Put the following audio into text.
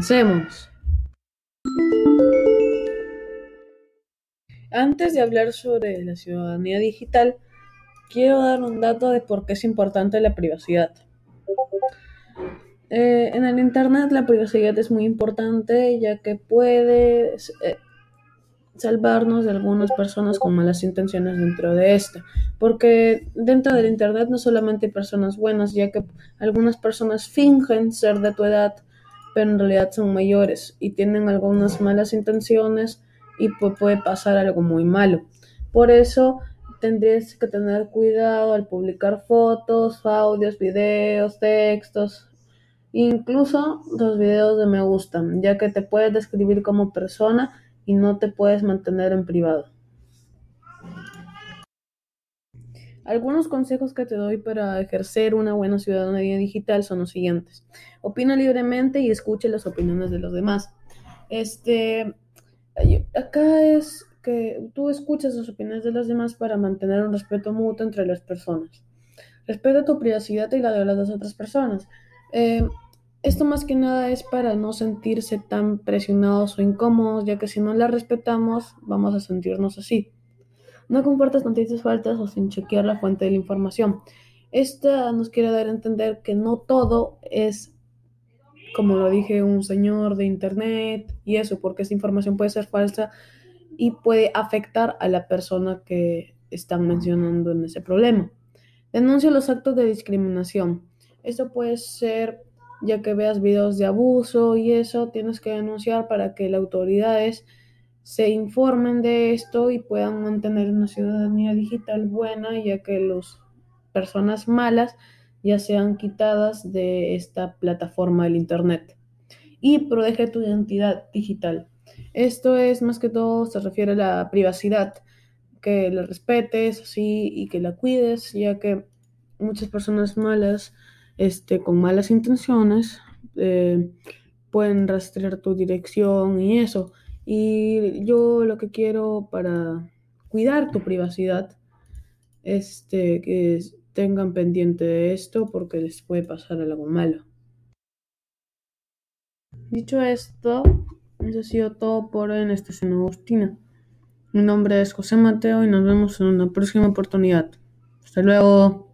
Comencemos. Antes de hablar sobre la ciudadanía digital, quiero dar un dato de por qué es importante la privacidad. Eh, en el Internet la privacidad es muy importante ya que puede eh, salvarnos de algunas personas con malas intenciones dentro de esta. Porque dentro del Internet no solamente hay personas buenas, ya que algunas personas fingen ser de tu edad, pero en realidad son mayores y tienen algunas malas intenciones y puede pasar algo muy malo. Por eso tendrías que tener cuidado al publicar fotos, audios, videos, textos, incluso los videos de me gustan, ya que te puedes describir como persona y no te puedes mantener en privado. Algunos consejos que te doy para ejercer una buena ciudadanía digital son los siguientes. Opina libremente y escuche las opiniones de los demás. Este, acá es que tú escuchas las opiniones de los demás para mantener un respeto mutuo entre las personas. Respeta tu privacidad y la de las otras personas. Eh, esto más que nada es para no sentirse tan presionados o incómodos, ya que si no la respetamos, vamos a sentirnos así. No compartas noticias faltas o sin chequear la fuente de la información. Esta nos quiere dar a entender que no todo es, como lo dije, un señor de internet y eso, porque esta información puede ser falsa y puede afectar a la persona que están mencionando en ese problema. Denuncia los actos de discriminación. Esto puede ser ya que veas videos de abuso y eso, tienes que denunciar para que las autoridades se informen de esto y puedan mantener una ciudadanía digital buena, ya que las personas malas ya sean quitadas de esta plataforma del Internet. Y protege tu identidad digital. Esto es más que todo, se refiere a la privacidad, que la respetes así y que la cuides, ya que muchas personas malas este, con malas intenciones, eh, pueden rastrear tu dirección y eso. Y yo lo que quiero para cuidar tu privacidad, este, que tengan pendiente de esto porque les puede pasar algo malo. Dicho esto, eso ha sido todo por hoy en esta escena Agustina. Mi nombre es José Mateo y nos vemos en una próxima oportunidad. Hasta luego.